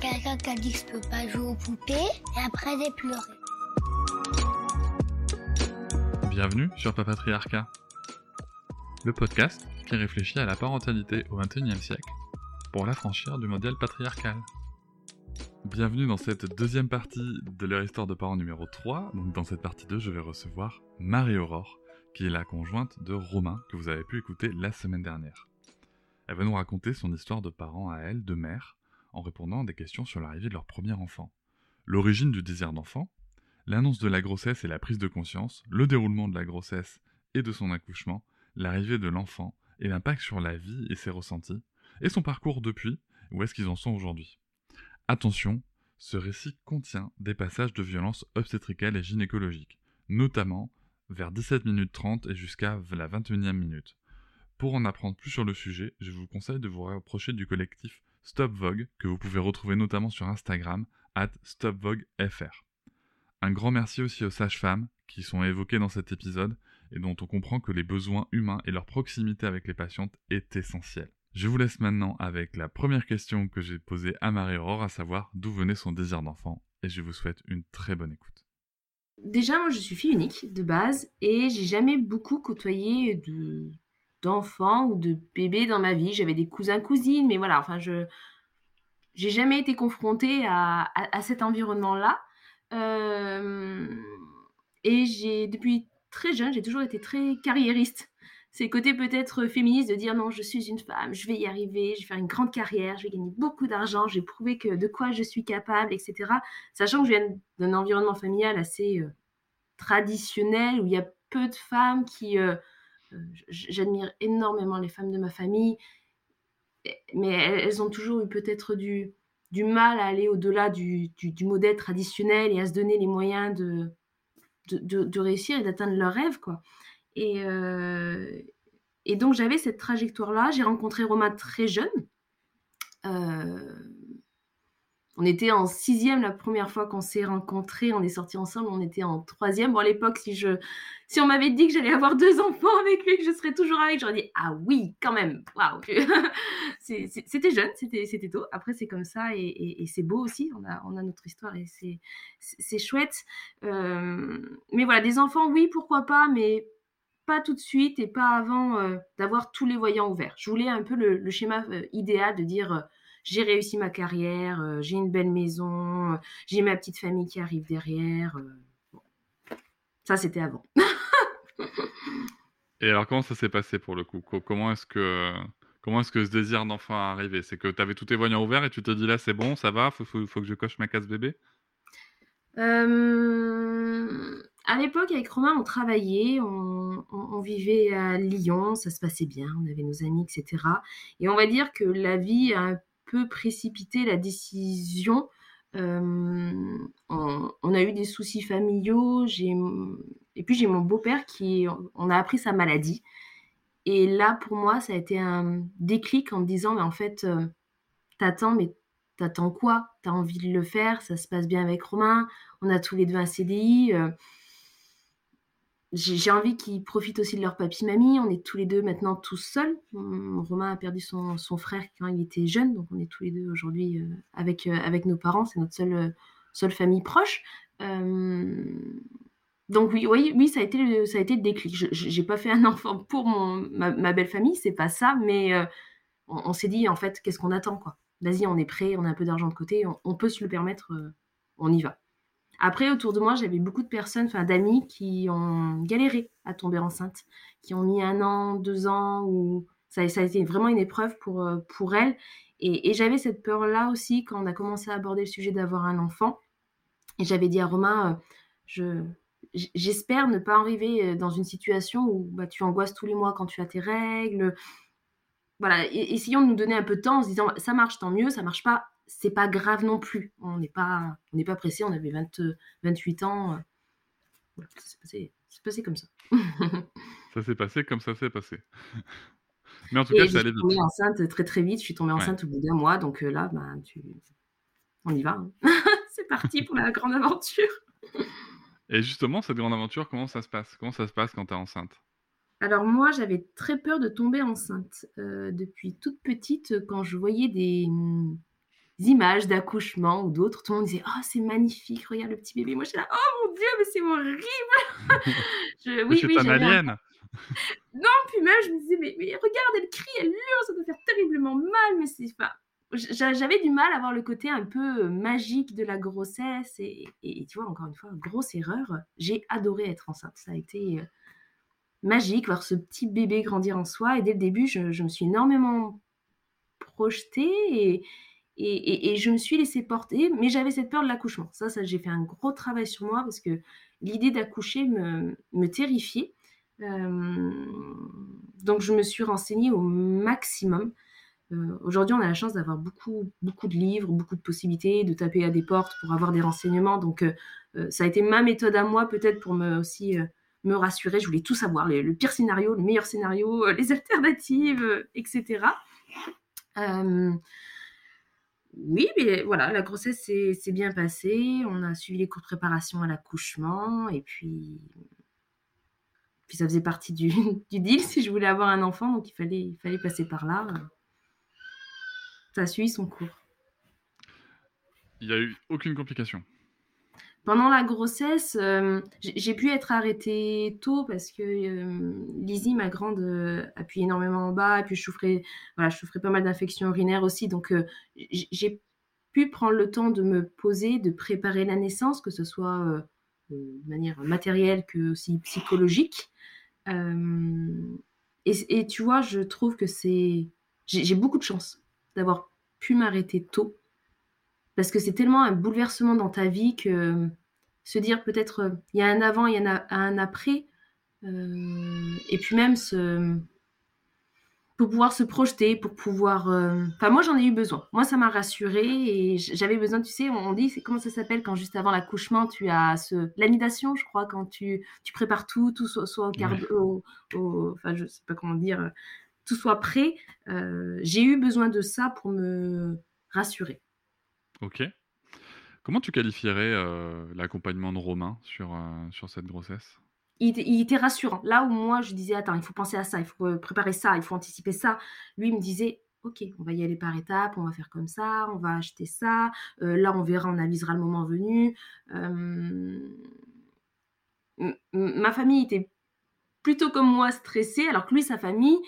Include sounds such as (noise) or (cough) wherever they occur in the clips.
Quelqu'un qui a dit que je peux pas jouer aux poupées et après j'ai pleuré. Bienvenue sur Papatriarcat, le podcast qui réfléchit à la parentalité au XXIe siècle pour l'affranchir du modèle patriarcal. Bienvenue dans cette deuxième partie de leur histoire de parents numéro 3. Donc dans cette partie 2, je vais recevoir Marie-Aurore, qui est la conjointe de Romain, que vous avez pu écouter la semaine dernière. Elle va nous raconter son histoire de parents à elle, de mère, en répondant à des questions sur l'arrivée de leur premier enfant. L'origine du désir d'enfant, l'annonce de la grossesse et la prise de conscience, le déroulement de la grossesse et de son accouchement, l'arrivée de l'enfant et l'impact sur la vie et ses ressentis, et son parcours depuis, où est-ce qu'ils en sont aujourd'hui. Attention, ce récit contient des passages de violence obstétricale et gynécologique, notamment vers 17 minutes 30 et jusqu'à la 21e minute. Pour en apprendre plus sur le sujet, je vous conseille de vous rapprocher du collectif Stop Vogue, que vous pouvez retrouver notamment sur Instagram, at StopVogueFR. Un grand merci aussi aux sages-femmes qui sont évoquées dans cet épisode et dont on comprend que les besoins humains et leur proximité avec les patientes est essentielle. Je vous laisse maintenant avec la première question que j'ai posée à Marie-Aurore, à savoir d'où venait son désir d'enfant, et je vous souhaite une très bonne écoute. Déjà, moi, je suis fille unique de base, et j'ai jamais beaucoup côtoyé de d'enfants ou de bébés dans ma vie. J'avais des cousins, cousines, mais voilà, enfin, je j'ai jamais été confrontée à, à, cet environnement-là. Euh, et j'ai, depuis très jeune, j'ai toujours été très carriériste c'est le côté peut-être féministe de dire non, je suis une femme, je vais y arriver, je vais faire une grande carrière, je vais gagner beaucoup d'argent, je vais prouver que de quoi je suis capable, etc. Sachant que je viens d'un environnement familial assez euh, traditionnel où il y a peu de femmes qui. Euh, j'admire énormément les femmes de ma famille, mais elles, ont toujours eu peut-être du, mal à aller au-delà du, modèle traditionnel et à se donner les moyens de, réussir et d'atteindre leurs rêves, quoi. Et, euh, donc j'avais cette trajectoire-là. J'ai rencontré Romain très jeune. Euh, on était en sixième la première fois qu'on s'est rencontrés. On est sortis ensemble. On était en troisième. Bon, à l'époque, si je, si on m'avait dit que j'allais avoir deux enfants avec lui, que je serais toujours avec, j'aurais dit ah oui, quand même. Waouh. (laughs) c'était jeune, c'était, tôt. Après, c'est comme ça et, c'est beau aussi. On a, on a notre histoire et c'est, chouette. Euh, mais voilà, des enfants, oui, pourquoi pas, mais pas tout de suite et pas avant euh, d'avoir tous les voyants ouverts. Je voulais un peu le, schéma euh, idéal de dire j'ai réussi ma carrière, j'ai une belle maison, j'ai ma petite famille qui arrive derrière. Ça, c'était avant. (laughs) et alors, comment ça s'est passé pour le coup? Comment est-ce que comment est-ce que ce désir d'enfant est arrivé? C'est que tu avais tous tes voyants ouverts et tu te dis là, c'est bon, ça va, faut, faut, faut que je coche ma case bébé? À l'époque, avec Romain, on travaillait, on, vivait à Lyon, ça se passait bien, on avait nos amis, etc. Et on va dire que la vie a un peu précipité la décision. Euh, on, a eu des soucis familiaux, et puis j'ai mon beau-père qui, on a appris sa maladie. Et là, pour moi, ça a été un déclic en me disant, mais en fait, euh, t'attends, mais t'attends quoi? T'as envie de le faire Ça se passe bien avec Romain On a tous les deux un CDI. Euh, j'ai envie qu'ils profitent aussi de leur papy-mamie. On est tous les deux maintenant tous seuls. Romain a perdu son, frère quand il était jeune, donc on est tous les deux aujourd'hui euh, avec, euh, avec nos parents. C'est notre seule, euh, seule famille proche. donc oui, oui, ça a été le, ça a été le déclic. Je n'ai pas fait un (laughs) enfant pour ma, belle famille, c'est pas ça, mais on, s'est dit en fait, qu'est-ce qu'on attend quoi? Vas-y, on est prêt, on a un peu d'argent de côté, on peut se le permettre, on y va. Après, autour de moi, j'avais beaucoup de personnes, enfin d'amis, qui ont galéré à tomber enceinte, qui ont mis un an, deux ans, ou ça, ça a été vraiment une épreuve pour, euh, pour elles. Et, j'avais cette peur-là aussi quand on a commencé à aborder le sujet d'avoir un enfant. Et j'avais dit à Romain, euh, je, j'espère ne pas arriver euh, dans une situation où bah, tu angoisses tous les mois quand tu as tes règles. Voilà, essayons de nous donner un peu de temps en se disant, ça marche, tant mieux, ça marche pas, c'est pas grave non plus. On n'est pas, on n'est pas pressé. On avait 20, 28 ans. Voilà, ça s'est passé, passé, comme ça. (laughs) ça s'est passé comme ça s'est passé. (laughs) Mais en tout cas, ça allait vite. Je suis tombée enceinte très très vite. Je suis tombée enceinte au bout d'un mois. Donc là, ben, tu... on y va. Hein. (laughs) c'est parti pour la grande aventure. Et justement, cette grande aventure, comment ça se passe? Comment ça se passe quand tu es enceinte? Alors moi, j'avais très peur de tomber enceinte. Euh, depuis toute petite, quand je voyais des, images d'accouchement ou d'autres, tout le monde disait « Oh, c'est magnifique, regarde le petit bébé ». Moi, j'étais là « Oh mon Dieu, mais c'est horrible (laughs) je, Oui, oui, un alien (laughs) Non, puis même, je me disais « mais, mais, regarde, elle crie, elle hurle, ça doit faire terriblement mal, mais c'est... pas j'avais du mal à voir le côté un peu euh, magique de la grossesse et, tu vois encore une fois grosse erreur. J'ai adoré être enceinte. Ça a été euh, magique voir ce petit bébé grandir en soi. Et dès le début je, me suis énormément projetée et, et, je me suis laissée porter mais j'avais cette peur de l'accouchement ça, j'ai fait un gros travail sur moi parce que l'idée d'accoucher me, terrifiait euh, donc je me suis renseignée au maximum euh, aujourd'hui, on a la chance d'avoir beaucoup, beaucoup de livres, beaucoup de possibilités, de taper à des portes pour avoir des renseignements. Donc, euh, ça a été ma méthode à moi, peut-être pour me aussi me rassurer. Je voulais tout savoir, le pire scénario, le meilleur scénario, les alternatives, etc. oui, mais voilà, la grossesse s'est bien passée. On a suivi les cours de préparation à l'accouchement. Et puis, ça faisait partie du, (laughs) du, deal si je voulais avoir un enfant. Donc, il fallait, il fallait passer par là ça a suivi son cours. Il n'y a eu aucune complication pendant la grossesse, euh, j'ai pu être arrêtée tôt parce que euh, Lizzie, ma grande, euh, appuie énormément en bas. Et puis je souffrais, voilà, je souffrais pas mal d'infections urinaires aussi. Donc j'ai pu prendre le temps de me poser, de préparer la naissance, que ce soit de manière matérielle que aussi psychologique. Et, et, tu vois, je trouve que c'est. J'ai beaucoup de chance d'avoir pu m'arrêter tôt. Parce que c'est tellement un bouleversement dans ta vie que se dire peut-être euh, il y a un avant, il y a un après. Euh, et puis même pour pouvoir se projeter, pour pouvoir... Euh, enfin, moi, j'en ai eu besoin. Moi, ça m'a rassurée et j'avais besoin, tu sais, on dit, comment ça s'appelle quand juste avant l'accouchement, tu as ce... l'anidation, je crois, quand tu, tu prépares tout, tout soit, soit au, au, Enfin, je sais pas comment dire tout soit prêt. Euh, j'ai eu besoin de ça pour me rassurer. Ok. Comment tu qualifierais euh, l'accompagnement de Romain sur, euh, sur cette grossesse? Il, était rassurant. Là où moi, je disais, attends, il faut penser à ça, il faut préparer ça, il faut anticiper ça. Lui, il me disait, ok, on va y aller par étapes, on va faire comme ça, on va acheter ça. là, on verra, on avisera le moment venu. ma famille était plutôt comme moi stressée, alors que lui, sa famille,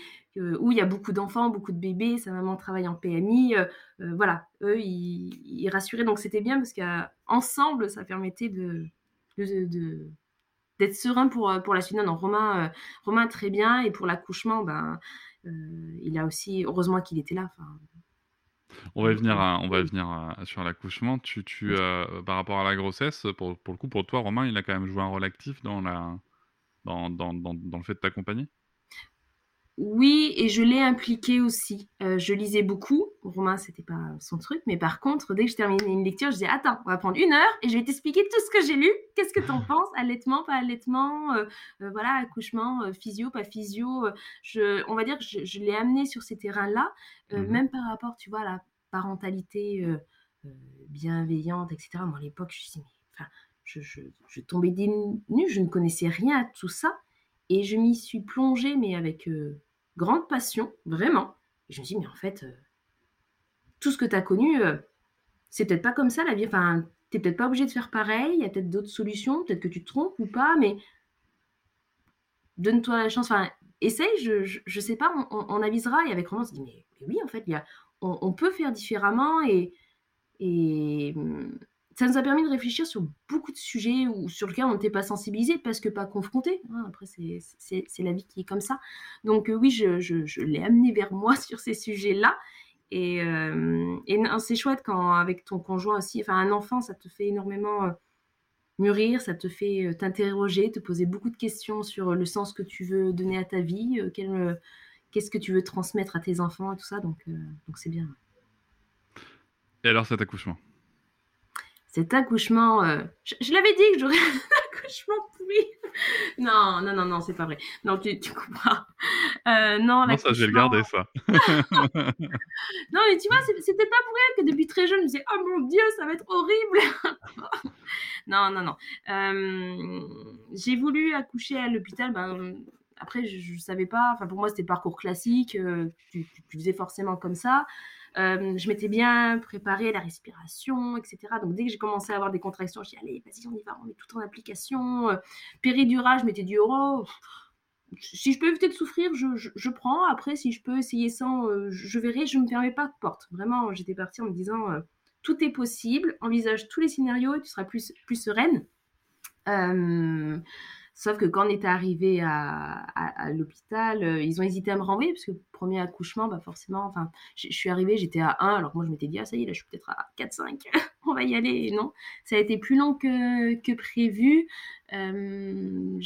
où il y a beaucoup d'enfants, beaucoup de bébés, sa maman travaille en PMI, euh, euh, voilà, eux, ils, rassuraient, donc c'était bien parce qu'ensemble, ça permettait de, d'être serein pour, pour la suite. Non, non Romain, euh, Romain très bien, et pour l'accouchement, ben, il a aussi, heureusement qu'il était là. On va venir, on va venir sur l'accouchement. Tu, tu, par rapport à la grossesse, pour, pour, le coup, pour toi, Romain, il a quand même joué un rôle actif dans, la, dans, dans, dans le fait de t'accompagner? Oui, et je l'ai impliqué aussi. Euh, je lisais beaucoup. Romain, c'était pas son truc, mais par contre, dès que je terminais une lecture, je disais Attends, on va prendre une heure et je vais t'expliquer tout ce que j'ai lu. Qu'est-ce que tu en penses? Allaitement, pas allaitement? Euh, euh, Voilà, accouchement, physio, pas physio? Je, on va dire que je, l'ai amené sur ces terrains-là, mmh même par rapport, tu vois, à la parentalité bienveillante, etc. Moi, à l'époque, je, enfin, je, je, je tombais des nues, je ne connaissais rien à tout ça. Et je m'y suis plongée, mais avec grande passion, vraiment. Je me dis, mais en fait, euh, tout ce que tu as connu, euh, c'est peut-être pas comme ça la vie. Enfin, t'es peut-être pas obligé de faire pareil, il y a peut-être d'autres solutions, peut-être que tu te trompes ou pas, mais donne-toi la chance. Enfin, essaye, je, je, sais pas, on, avisera. Et avec Romain, on se dit, mais, oui, en fait, y on, peut faire différemment et, et hum, ça nous a permis de réfléchir sur beaucoup de sujets ou sur lesquels on n'était pas sensibilisé parce que pas confronté. Hein. après, c'est la vie qui est comme ça. Donc euh, oui, je, je, l'ai amené vers moi (laughs) sur ces sujets-là. Et, euh, c'est chouette quand avec ton conjoint aussi, enfin un enfant, ça te fait énormément euh, mûrir, ça te fait t'interroger, te poser beaucoup de questions sur le sens que tu veux donner à ta vie, qu'est-ce que tu veux transmettre à tes enfants et tout ça. Donc donc c'est bien. Et alors cet accouchement? Cet accouchement, euh, je, je l'avais dit que j'aurais (laughs) un accouchement pourri. Non, non, non, non, c'est pas vrai. Non, tu, tu comprends. Euh, non, Non, ça, je vais le garder, ça. (laughs) Non, mais tu vois, c'était pas pour rien que depuis très jeune, je me disais, oh mon Dieu, ça va être horrible. (laughs) non, non, non. Euh, j'ai voulu accoucher à l'hôpital. Ben, après, je, ne savais pas. Enfin, pour moi, c'était parcours classique. tu, tu- tu faisais forcément comme ça. Euh, je m'étais bien préparée, la respiration, etc. Donc, dès que j'ai commencé à avoir des contractions, je dis, allez, vas-y, on y va, on met tout en application. Euh, péridurale, je m'étais dit, oh, si je peux éviter de souffrir, je, je- prends. Après, si je peux essayer sans, euh, je, verrai. Je ne me fermais pas de porte. Vraiment, j'étais partie en me disant tout est possible. Envisage tous les scénarios et tu seras plus, plus sereine. Sauf que quand on était arrivé à, l'hôpital, euh, ils ont hésité à me renvoyer parce que premier accouchement, bah forcément, enfin, je, suis arrivée, j'étais à 1, alors que moi je m'étais dit, ah ça y est, là je suis peut-être à 4, 5, (laughs) on va y aller. Non, ça a été plus long que, prévu. Euh,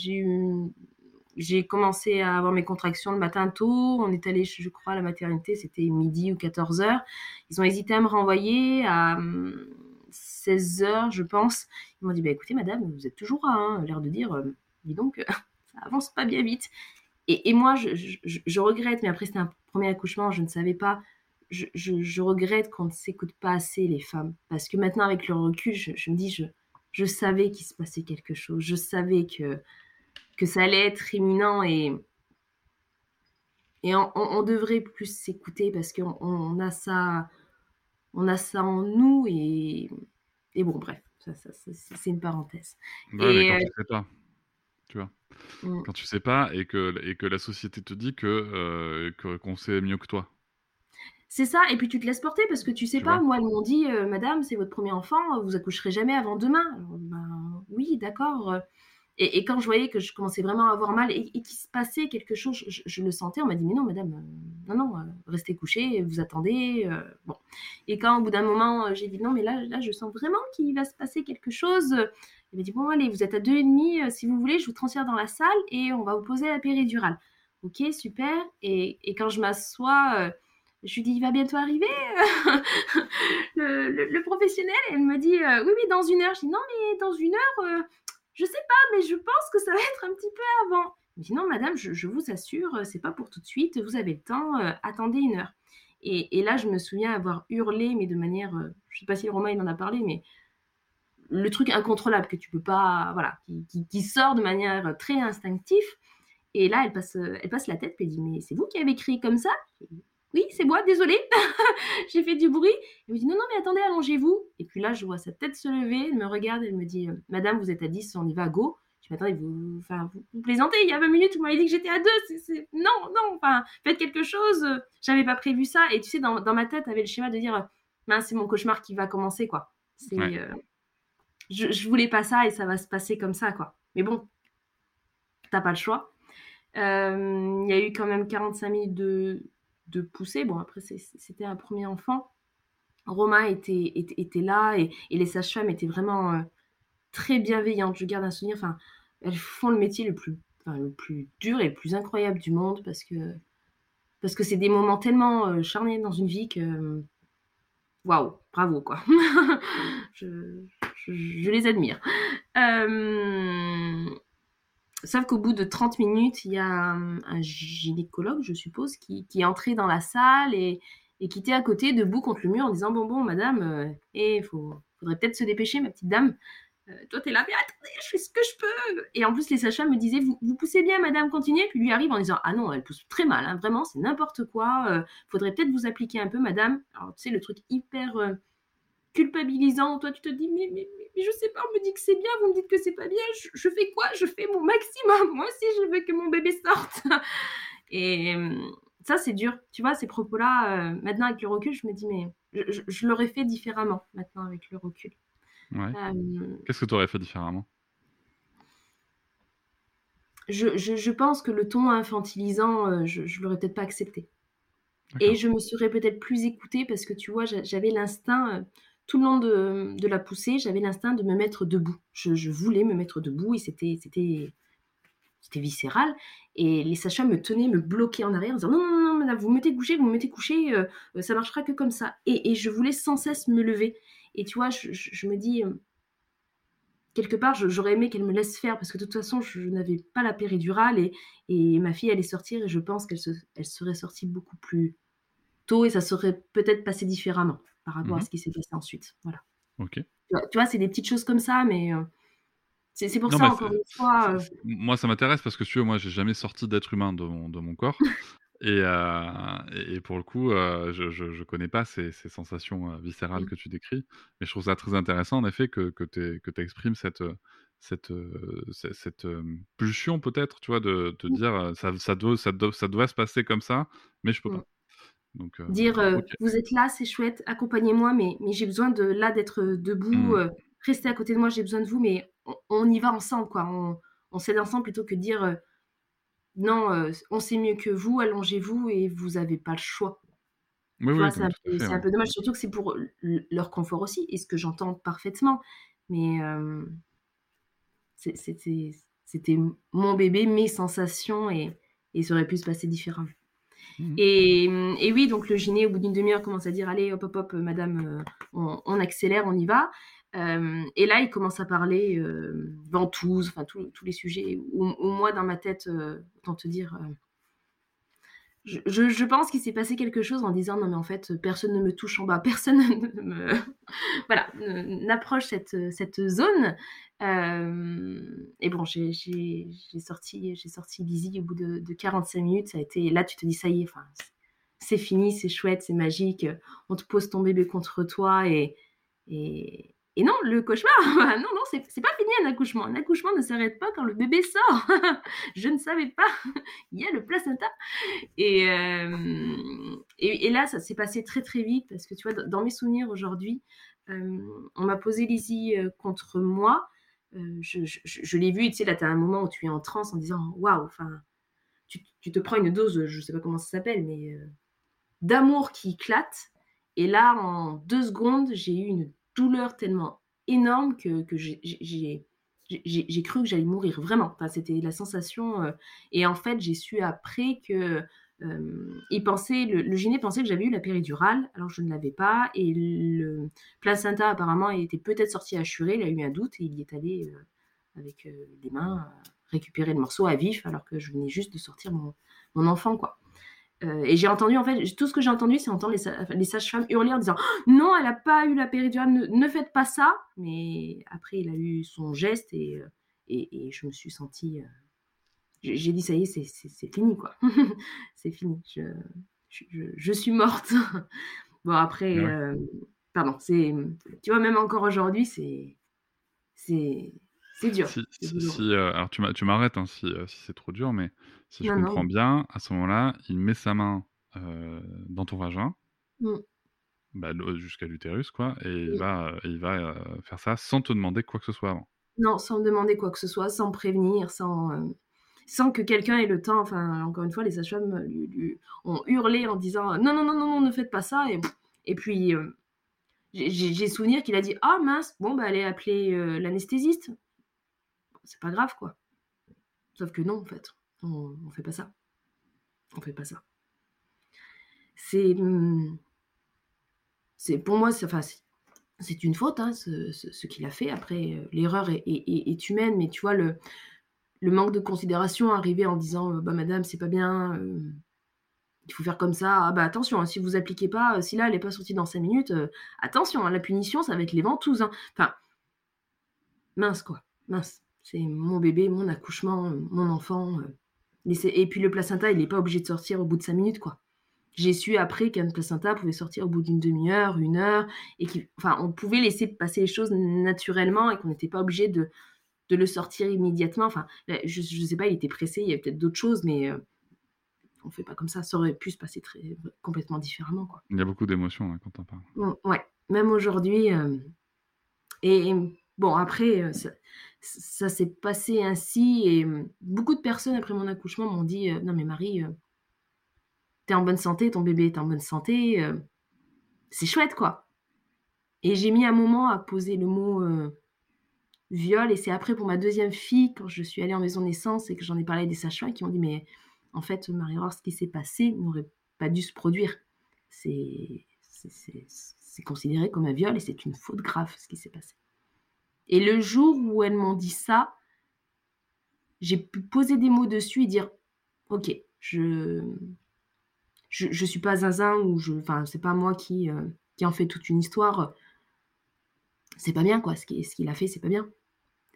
j'ai commencé à avoir mes contractions le matin tôt. On est allé, je crois, à la maternité, c'était midi ou 14 heures. Ils ont hésité à me renvoyer à hum, 16 heures, je pense. Ils m'ont dit, bah, écoutez, madame, vous êtes toujours à 1, l'air de dire, euh, dis donc, (laughs) ça avance pas bien vite. Et, et moi, je, je- je- je regrette, mais après, c'était un premier accouchement, je ne savais pas. Je, regrette qu'on ne s'écoute pas assez, les femmes. Parce que maintenant, avec le recul, je, me dis, je, je savais qu'il se passait quelque chose. Je savais que que ça allait être imminent et, et on, on- on devrait plus s'écouter parce qu'on on a ça on a ça en nous et, et bon bref ça, ça- ça- c'est une parenthèse ouais, mais Et, quand euh, tu sais pas, tu vois. Mm. Quand tu sais pas et que, et que la société te dit que euh, qu'on sait mieux que toi. c'est ça et puis tu te laisses porter parce que tu sais Tu pas moi ils m'ont dit euh, madame c'est votre premier enfant vous accoucherez jamais avant demain Alors, ben, oui d'accord et, et quand je voyais que je commençais vraiment à avoir mal et, et qu'il se passait quelque chose je, le sentais on m'a dit mais non madame euh, non non euh, restez couchée vous attendez euh, bon Et quand au bout d'un moment, euh, j'ai dit non, mais là, là, je sens vraiment qu'il va se passer quelque chose. Il m'a dit bon, allez, vous êtes à deux et demi, euh, si vous voulez, je vous transfère dans la salle et on va vous poser la péridurale. Ok, super. Et, et quand je m'assois, euh, je lui dis il va bientôt arriver (laughs) le, le- professionnel. Elle me dit euh, oui, oui, dans une heure. Je dis non, mais dans une heure, euh, je sais pas, mais je pense que ça va être un petit peu avant. Elle me dit non, madame, je, vous assure, c'est pas pour tout de suite. Vous avez le temps. attendez une heure. Et, et là, je me souviens avoir hurlé, mais de manière, je sais pas si Romain il en a parlé, mais le truc incontrôlable que tu peux pas, voilà, qui, qui- qui sort de manière très instinctive. Et là, elle passe, euh, elle passe la tête, elle dit, mais c'est vous qui avez crié comme ça? Oui, c'est moi, désolée. (laughs) J'ai fait du bruit. Elle me dit, non, non, mais attendez, allongez-vous. Et puis là, je vois sa tête se lever, elle me regarde, elle me dit, euh, Madame, vous êtes à 10, on y va, go. Je dis, attendez, vous, enfin, vous, vous plaisantez, il y a 20 minutes, vous m'avez dit que j'étais à 2. C'est, c'est- Non, non, enfin, faites quelque chose. euh, J'avais pas prévu ça. Et tu sais, dans, dans ma tête, avait le schéma de dire, mince, c'est mon cauchemar qui va commencer, quoi. C'est, Ouais. euh, je, je voulais pas ça et ça va se passer comme ça, quoi. Mais bon, t'as pas le choix. Euh, Il y a eu quand même 45 minutes de, de. Bon, après, c'était un premier enfant. Romain était, était, là et, les sages-femmes étaient vraiment euh, très bienveillantes. Je garde un souvenir. Enfin, elles font le métier le plus, le plus dur et le plus incroyable du monde parce que parce que c'est des moments tellement euh, charniers dans une vie que waouh, bravo quoi. (laughs) je, je, les admire. Euh, Sauf qu'au bout de 30 minutes, il y a un, gynécologue, je suppose, qui, est entré dans la salle et, qui était à côté, debout contre le mur, en disant Bon, bon, madame, il faudrait peut-être se dépêcher, ma petite dame. Euh, toi, t'es là, mais attendez, je fais ce que je peux. Et en plus, les sages me disaient vous, vous, poussez bien, madame, continuez. Puis lui arrive en disant Ah non, elle pousse très mal, hein, vraiment, c'est n'importe quoi. Euh, faudrait peut-être vous appliquer un peu, madame. Alors, tu sais, le truc hyper euh, culpabilisant. Toi, tu te dis mais, mais, mais, je sais pas, on me dit que c'est bien, vous me dites que c'est pas bien. Je, je, fais quoi? Je fais mon maximum. Moi aussi, je veux que mon bébé sorte. (laughs) Et euh, ça, c'est dur. Tu vois, ces propos-là, euh, maintenant, avec le recul, je me dis Mais je, je, je l'aurais fait différemment, maintenant, avec le recul. Ouais. Euh... Qu'est-ce que tu aurais fait différemment? Je, je, pense que le ton infantilisant, euh, je, je l'aurais peut-être pas accepté. Et je me serais peut-être plus écoutée parce que tu vois, j'avais l'instinct, tout le long de, la poussée, j'avais l'instinct de me mettre debout. Je, voulais me mettre debout et c'était, viscéral. Et les sages me tenaient, me bloquaient en arrière en disant non, non, non, madame, vous me mettez couché, vous me mettez couché, euh, euh, ça marchera que comme ça. Et, je voulais sans cesse me lever. Et tu vois, je, me dis, euh, quelque part, j'aurais aimé qu'elle me laisse faire parce que de toute façon, je, n'avais pas la péridurale et, ma fille allait sortir et je pense qu'elle elle serait sortie beaucoup plus tôt et ça serait peut-être passé différemment par rapport à mmh ce qui s'est passé ensuite. Voilà. Ok. Tu vois, c'est des petites choses comme ça, mais c'est pour ça, encore une fois. Moi, ça m'intéresse parce que tu vois, moi, j'ai jamais sorti d'être humain de mon, de mon corps. (laughs) Euh, et, et, pour le coup, euh, je, je, connais pas ces, ces sensations euh, viscérales que tu décris, mais je trouve ça très intéressant en effet que, que tu exprimes cette, cette, cette, pulsion peut-être, tu vois, de te mmh. dire ça, ça, doit, ça, doit, ça doit se passer comme ça, mais je peux mmh. pas. Donc, dire vous êtes là, c'est chouette, accompagnez-moi, mais, mais j'ai besoin de là d'être debout, mmh. restez à côté de moi, j'ai besoin de vous, mais on, y va ensemble, quoi. On, on s'aide ensemble plutôt que de dire non, euh, on sait mieux que vous, allongez-vous et vous n'avez pas le choix. Oui, oui, c'est un, peu dommage, surtout que c'est pour leur confort aussi, et ce que j'entends parfaitement. Mais euh, c'était mon bébé, mes sensations, et, et ça aurait pu se passer différemment. Mmh. Et, oui, donc le gyné, au bout d'une demi-heure, commence à dire Allez, hop, hop, hop, madame, euh, on, accélère, on y va. Euh, et là, il commence à parler euh, ventouse, enfin tous les sujets où, moi, dans ma tête, euh, autant te dire, je, pense qu'il s'est passé quelque chose en disant non mais en fait personne ne me touche en bas, (laughs) personne ne me voilà n'approche cette, cette zone. et bon j'ai sorti j'ai sorti Lizzie au bout de, de, 45 minutes, ça a été là tu te dis ça y est, enfin c'est fini, c'est chouette, c'est magique, on te pose ton bébé contre toi et, et, et non, le cauchemar, bah (laughs) non, non, c'est pas fini un accouchement. Un accouchement ne s'arrête pas quand le bébé sort. (laughs) je ne savais pas. (laughs) Il y a le placenta. Et, euh, et, là, ça s'est passé très très vite parce que tu vois, dans mes souvenirs aujourd'hui, euh, on m'a posé Lizzie euh, contre moi. je, l'ai vu, tu sais, là, tu as un moment où tu es en transe en disant Waouh, enfin, tu, tu, te prends une dose, je sais pas comment ça s'appelle, mais d'amour qui éclate. Et là, en deux secondes, j'ai eu une douleur tellement énorme que, j'ai j'ai cru que j'allais mourir vraiment. C'était la sensation. Euh, et en fait, j'ai su après que euh, il pensait, le, le, pensait que j'avais eu la péridurale, alors je ne l'avais pas. Et le placenta apparemment était peut-être sorti assuré. Il a eu un doute et il est allé euh, avec les mains récupérer le morceau à vif, alors que je venais juste de sortir mon, mon enfant, quoi. Euh, et j'ai entendu, en fait, tout ce que j'ai entendu, c'est entendre les, sages-femmes hurler en disant Non, elle n'a pas eu la péridurale, ne, faites pas ça. Mais après, il a eu son geste et, euh, et, je me suis sentie. Euh, j'ai dit Ça y est, c'est fini, quoi. (laughs) c'est fini. Je, je, je, suis morte. (laughs) bon, après, pardon, c'est. Tu vois, même encore aujourd'hui, c'est. C'est c'est dur. Euh, alors tu m'arrêtes hein, si, euh, si c'est trop dur, mais si je comprends bien, à ce moment-là, il met sa main euh, dans ton vagin, mmh. bah, jusqu'à l'utérus, quoi, et il va, il va faire ça sans te demander quoi que ce soit avant. Non, sans demander quoi que ce soit, sans prévenir, sans, sans que quelqu'un ait le temps. Enfin, encore une fois, les sages-femmes ont hurlé en disant non, non, non, non, non, ne faites pas ça. Et, et puis, j'ai souvenir qu'il a dit ah mince, bon, bah, allez appeler l'anesthésiste c'est pas grave, quoi. Sauf que non, en fait, on, on fait pas ça. On fait pas ça. C'est. Hmm, c'est pour moi, c'est, enfin, c'est une faute, hein, ce, qu'il a fait. Après, euh, l'erreur est, humaine, mais tu vois, le, le manque de considération arrivé en disant euh, Bah, madame, c'est pas bien, euh, il faut faire comme ça. Ah, bah, attention, hein, si vous appliquez pas, si là, elle n'est pas sortie dans 5 minutes, attention, hein, la punition, ça va être les ventouses. Enfin, mince, quoi, mince. C'est mon bébé, mon accouchement, mon enfant. Euh. Et, puis le placenta, il n'est pas obligé de sortir au bout de cinq minutes, quoi. J'ai su après qu'un placenta pouvait sortir au bout d'une demi-heure, une heure, et enfin, on pouvait laisser passer les choses naturellement et qu'on n'était pas obligé de, de le sortir immédiatement. Enfin, je ne sais pas, il était pressé, il y avait peut-être d'autres choses, mais euh, on ne fait pas comme ça. Ça aurait pu se passer très, complètement différemment. Quoi. Il y a beaucoup d'émotions quand on parle. ouais, même aujourd'hui. Euh, et, bon, après, ça s'est passé ainsi et mmh, beaucoup de personnes après mon accouchement m'ont dit non mais Marie t'es en bonne santé ton bébé est en bonne santé c'est chouette quoi et j'ai mis un moment à poser le mot viol et c'est après pour ma deuxième fille quand je suis allée en maison naissance et que j'en ai parlé des sages qui m'ont dit mais en fait Marie-Laure ce qui s'est passé n'aurait pas dû se produire. C'est considéré comme un viol et c'est une faute grave ce qui s'est passé. Et le jour où elles m'ont dit ça, j'ai pu poser des mots dessus et dire ok, je je, suis pas zinzin ou je enfin c'est pas moi qui euh, en fait toute une histoire. C'est pas bien quoi, ce qu'il ce qu'il a fait, c'est pas bien.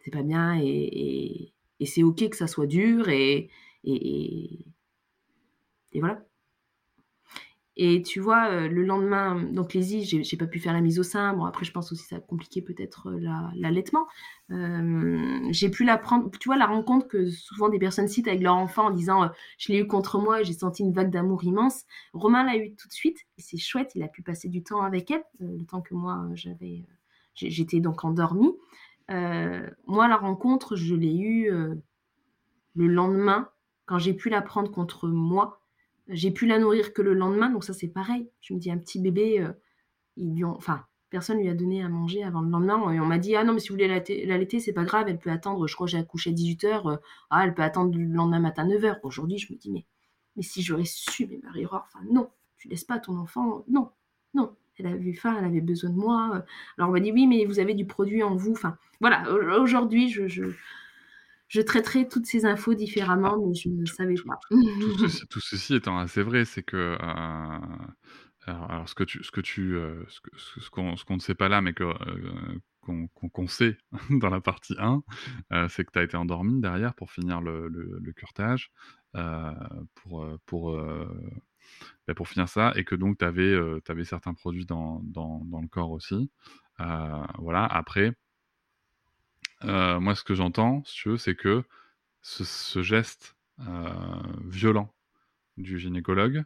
C'est pas bien et, et, et c'est ok que ça soit dur et, et, et voilà. Et tu vois, euh, le lendemain, donc les j'ai, j'ai pas pu faire la mise au sein. Bon, après, je pense aussi que ça a compliqué peut-être euh, l'allaitement. Euh, j'ai pu la prendre, tu vois, la rencontre que souvent des personnes citent avec leur enfant en disant Je l'ai eu contre moi j'ai senti une vague d'amour immense. Romain l'a eu tout de suite et c'est chouette, il a pu passer du temps avec elle, le temps que moi, j'avais, j'étais donc endormie. moi, la rencontre, je l'ai eue le lendemain, quand j'ai pu la prendre contre moi j'ai pu la nourrir que le lendemain, donc ça c'est pareil. Je me dis, un petit bébé, euh, ils lui ont... enfin, personne lui a donné à manger avant le lendemain. Et on m'a dit, ah non, mais si vous voulez l'allaiter, c'est pas grave, elle peut attendre, je crois que j'ai accouché à 18h, euh, ah, elle peut attendre le lendemain matin 9h. Aujourd'hui, je me dis, mais, si j'aurais su, mais Marie enfin non, tu laisses pas ton enfant, non, non. Elle avait faim, elle avait besoin de moi. Euh. Alors on m'a dit, oui, mais vous avez du produit en vous. Enfin, voilà, aujourd'hui, je je traiterai toutes ces infos différemment, mais je ne savais pas. (laughs) Tout, ceci, étant assez vrai, c'est que. Euh, alors, ce que tu, ce que tu, euh, ce, qu'on, ne sait pas là, mais que euh, qu'on, sait (laughs) dans la partie 1, c'est que tu as été endormi derrière pour finir le, le, curtage, pour, pour, bah, pour finir ça, et que donc tu avais, avais, certains produits dans, dans, dans, le corps aussi. voilà, après, euh, moi, ce que j'entends, si tu veux, c'est que ce, geste euh, violent du gynécologue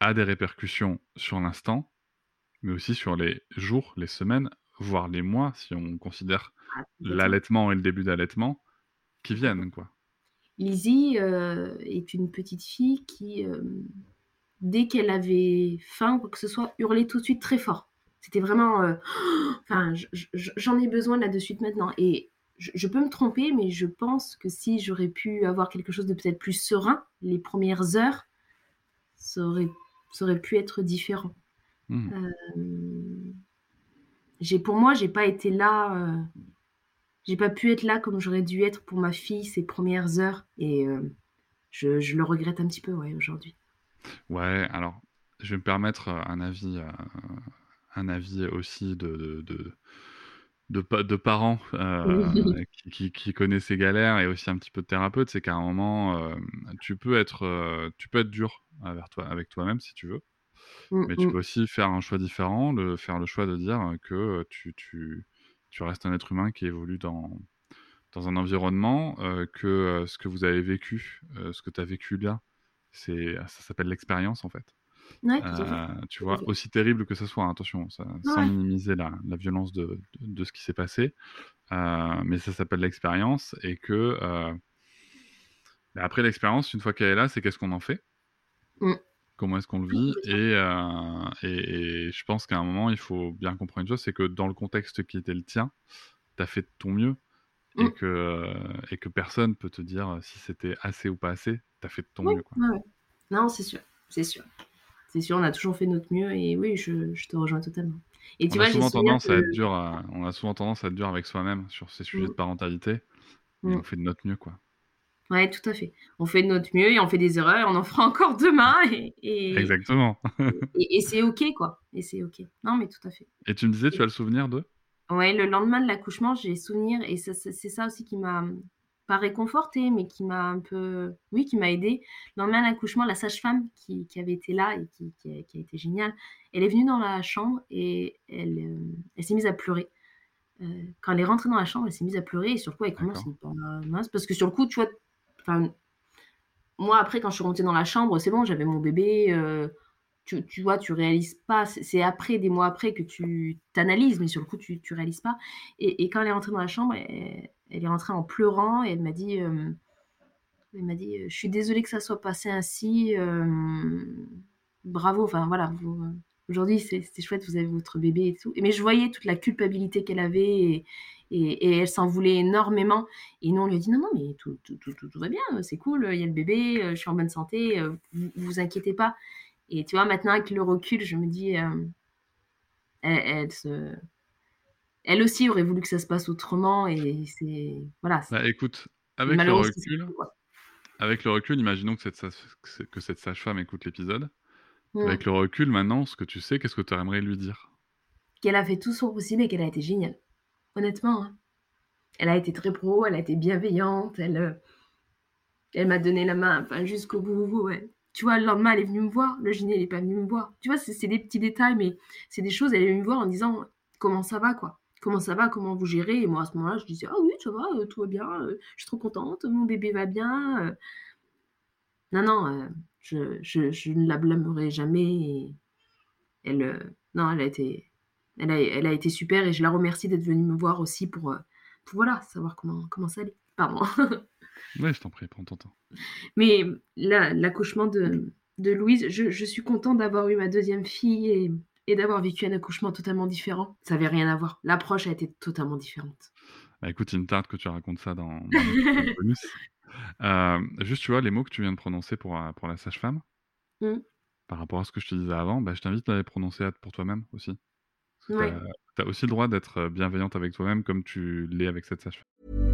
a des répercussions sur l'instant, mais aussi sur les jours, les semaines, voire les mois, si on considère ah, l'allaitement et le début d'allaitement, qui viennent, quoi. Lizzie euh, est une petite fille qui, dès qu'elle avait faim ou quoi que ce soit, hurlait tout de suite très fort. C'était vraiment. Euh, enfin, j'en ai besoin là de suite maintenant. Et je, peux me tromper, mais je pense que si j'aurais pu avoir quelque chose de peut-être plus serein, les premières heures, ça aurait, ça aurait pu être différent. Hmm. Euh, j'ai, pour moi, j'ai pas été là. Euh, j'ai pas pu être là comme j'aurais dû être pour ma fille ces premières heures. Et je, je, le regrette un petit peu, ouais, aujourd'hui. Ouais, alors, je vais me permettre un avis un avis aussi de, de, de, de, parents euh, qui, qui, connaissent ces galères et aussi un petit peu de thérapeute, c'est qu'à un moment, euh, tu, peux être, euh, tu peux être dur avec, toi, avec toi-même si tu veux. Mmh, mais tu mmh. peux aussi faire un choix différent, le, faire le choix de dire que tu, tu, tu restes un être humain qui évolue dans, dans un environnement, que ce que vous avez vécu, ce que tu as vécu là, c'est, ça s'appelle l'expérience en fait. Euh, tu vois, aussi terrible que ce soit, hein, attention, ça, sans minimiser la, la violence de, de, ce qui s'est passé, euh, mais ça s'appelle l'expérience et que euh, après l'expérience, une fois qu'elle est là, c'est qu'est-ce qu'on en fait? Mmh. Comment est-ce qu'on le vit? Et, et, et, je pense qu'à un moment, il faut bien comprendre une chose, c'est que dans le contexte qui était le tien, tu as fait de ton mieux et, mmh. que, et que personne peut te dire si c'était assez ou pas assez, tu as fait de ton mieux. Quoi. Non, c'est sûr, c'est sûr c'est sûr, on a toujours fait notre mieux et oui, je, te rejoins totalement. Et tu on, a souvent tendance à être dur on a souvent tendance à être dur avec soi-même sur ces sujets de mm. parentalité. Mm. on fait de notre mieux, quoi. Ouais, tout à fait. On fait de notre mieux et on fait des erreurs et on en fera encore demain. Et, Exactement. et, c'est OK, quoi. Et c'est OK. Non, mais tout à fait. Et tu me disais, tu as le souvenir de? Ouais, le lendemain de l'accouchement, j'ai souvenir, et c'est ça aussi qui m'a pas réconfortée, mais qui m'a un peu, oui, qui m'a aidée. Le lendemain de l'accouchement, la sage-femme qui, qui, avait été là et qui, qui, a, été géniale, elle est venue dans la chambre et elle, euh, elle s'est mise à pleurer. Euh, quand elle est rentrée dans la chambre, elle s'est mise à pleurer et sur le coup, elle commence pas mince parce que sur le coup, tu vois, moi après, quand je suis rentrée dans la chambre, c'est bon, j'avais mon bébé. Euh, tu, tu, vois, tu réalises pas. C'est après, des mois après, que tu t'analyses, mais sur le coup, tu, tu réalises pas. Et, et, quand elle est rentrée dans la chambre, elle, elle est rentrée en pleurant et elle m'a dit, euh, elle m'a dit, je suis désolée que ça soit passé ainsi. Euh, bravo, enfin voilà. Euh, aujourd'hui, c'est chouette, vous avez votre bébé et tout. Mais je voyais toute la culpabilité qu'elle avait et, elle s'en voulait énormément. Et nous, on lui a dit non, non, mais tout, tout, tout, va bien, c'est cool, il y a le bébé, je suis en bonne santé, vous vous inquiétez pas. Et tu vois, maintenant, avec le recul, je me dis, euh, elle, se... elle aussi aurait voulu que ça se passe autrement. Et c'est. Voilà. Bah, écoute, avec le recul. Avec le recul, imaginons que cette, que cette sage-femme écoute l'épisode. Mmh. Avec le recul, maintenant, ce que tu sais, qu'est-ce que tu aimerais lui dire? Qu'elle a fait tout son possible et qu'elle a été géniale. Honnêtement. Hein. Elle a été très pro, elle a été bienveillante, elle, euh, elle m'a donné la main enfin, jusqu'au bout. Ouais. Tu vois, le lendemain, elle est venue me voir. Le génie, elle n'est pas venue me voir. Tu vois, c'est des petits détails, mais c'est des choses. Elle est venue me voir en disant comment ça va, quoi? Comment ça va, comment vous gérez? Et moi, à ce moment-là, je disais, ah oui, ça va, euh, tout va bien, euh, je suis trop contente, mon bébé va bien. Euh. Non, non, je, je, ne la blâmerai jamais. elle, non, elle a été, elle a, elle a été super et je la remercie d'être venue me voir aussi pour, pour voilà, savoir comment, comment ça allait. Pardon. (laughs) Oui, je t'en prie, prends ton temps. Mais l'accouchement de, de, Louise, je, je suis contente d'avoir eu ma deuxième fille et, et d'avoir vécu un accouchement totalement différent. Ça n'avait rien à voir. L'approche a été totalement différente. Bah, écoute, une tarte que tu racontes ça dans, dans le (laughs) bonus. Euh, juste, tu vois, les mots que tu viens de prononcer pour, euh, pour la sage-femme, mmh. par rapport à ce que je te disais avant, bah, je t'invite à les prononcer pour toi-même aussi. Tu as, aussi le droit d'être bienveillante avec toi-même comme tu l'es avec cette sage-femme.